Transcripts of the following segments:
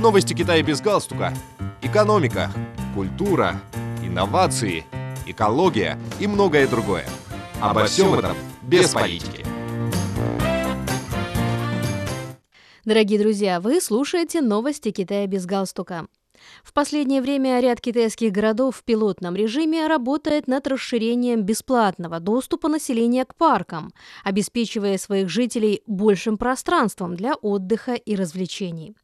Новости Китая без галстука. Экономика, культура, инновации, экология и многое другое. Обо всем этом без политики. Дорогие друзья, вы слушаете новости Китая без галстука. В последнее время ряд китайских городов в пилотном режиме работает над расширением бесплатного доступа населения к паркам, обеспечивая своих жителей большим пространством для отдыха и развлечений.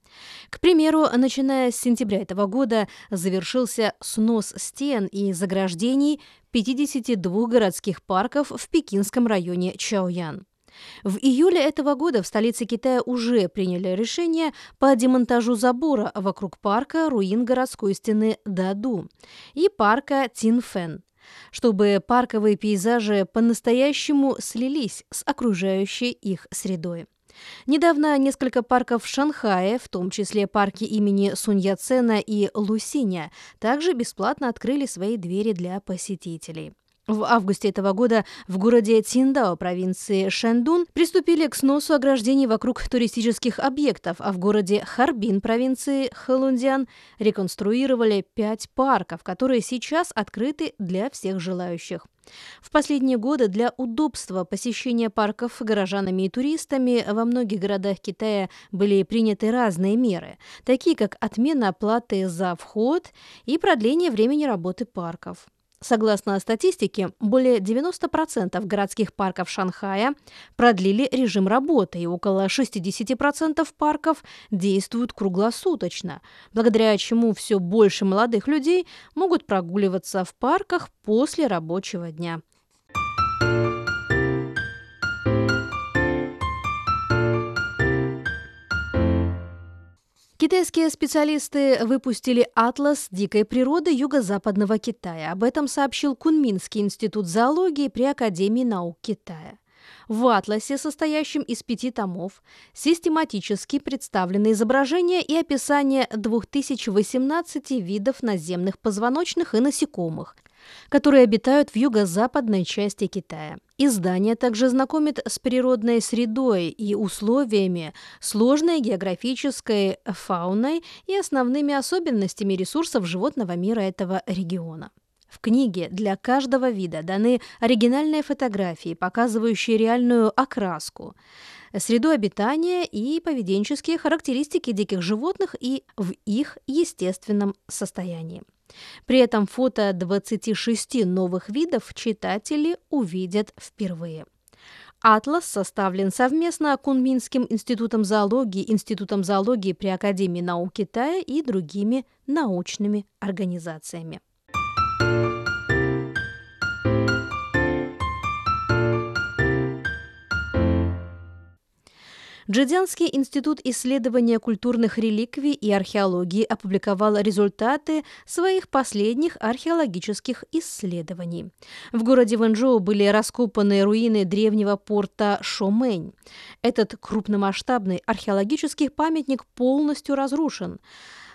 К примеру, начиная с сентября этого года завершился снос стен и заграждений 52 городских парков в пекинском районе Чаоян. В июле этого года в столице Китая уже приняли решение по демонтажу забора вокруг парка руин городской стены Даду и парка Тинфэн чтобы парковые пейзажи по-настоящему слились с окружающей их средой. Недавно несколько парков в Шанхае, в том числе парки имени Сунь Яцена и Лусиня, также бесплатно открыли свои двери для посетителей. В августе этого года в городе Циндао провинции Шэндун приступили к сносу ограждений вокруг туристических объектов, а в городе Харбин провинции Хэлунцзян реконструировали пять парков, которые сейчас открыты для всех желающих. В последние годы для удобства посещения парков горожанами и туристами во многих городах Китая были приняты разные меры, такие как отмена оплаты за вход и продление времени работы парков. Согласно статистике, более 90% городских парков Шанхая продлили режим работы, и около 60% парков действуют круглосуточно, благодаря чему все больше молодых людей могут прогуливаться в парках после рабочего дня. Китайские специалисты выпустили атлас дикой природы юго-западного Китая. Об этом сообщил Кунминский институт зоологии при Академии наук Китая. В атласе, состоящем из пяти томов, систематически представлены изображения и описания 2018 видов наземных позвоночных и насекомых, которые обитают в юго-западной части Китая. Издание также знакомит с природной средой и условиями, сложной географической фауной и основными особенностями ресурсов животного мира этого региона. В книге для каждого вида даны оригинальные фотографии, показывающие реальную окраску, среду обитания и поведенческие характеристики диких животных и в их естественном состоянии. При этом фото 26 новых видов читатели увидят впервые. Атлас составлен совместно Кунминским институтом зоологии, Институтом зоологии при Академии наук Китая и другими научными организациями. Джидзянский институт исследования культурных реликвий и археологии опубликовал результаты своих последних археологических исследований. В городе Вэнчжоу были раскопаны руины древнего порта Шомэнь. Этот крупномасштабный археологический памятник полностью разрушен,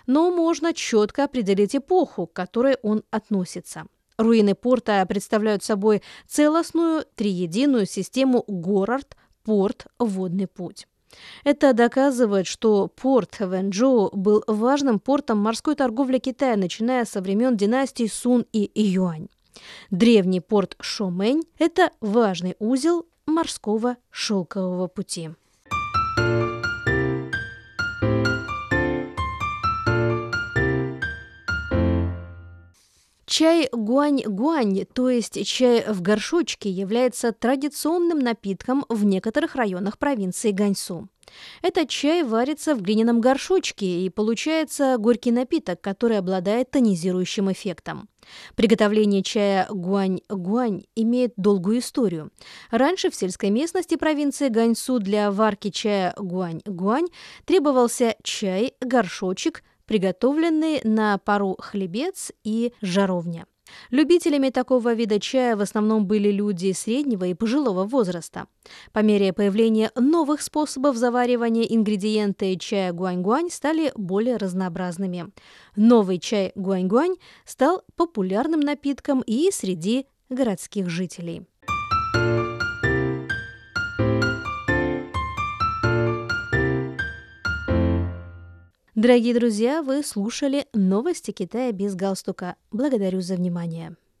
но можно четко определить эпоху, к которой он относится. Руины порта представляют собой целостную триединую систему город, порт, водный путь. Это доказывает, что порт Вэнчжоу был важным портом морской торговли Китая, начиная со времен династий Сун и Юань. Древний порт Шомэнь – это важный узел морского шелкового пути. Чай гуань-гуань, то есть чай в горшочке, является традиционным напитком в некоторых районах провинции Ганьсу. Этот чай варится в глиняном горшочке и получается горький напиток, который обладает тонизирующим эффектом. Приготовление чая гуань-гуань имеет долгую историю. Раньше в сельской местности провинции Ганьсу для варки чая гуань-гуань требовался чай, горшочек, приготовленный на пару хлебец и жаровня. Любителями такого вида чая в основном были люди среднего и пожилого возраста. По мере появления новых способов заваривания ингредиенты чая гуань-гуань стали более разнообразными. Новый чай гуань-гуань стал популярным напитком и среди городских жителей. Дорогие друзья, вы слушали новости Китая без галстука. Благодарю за внимание.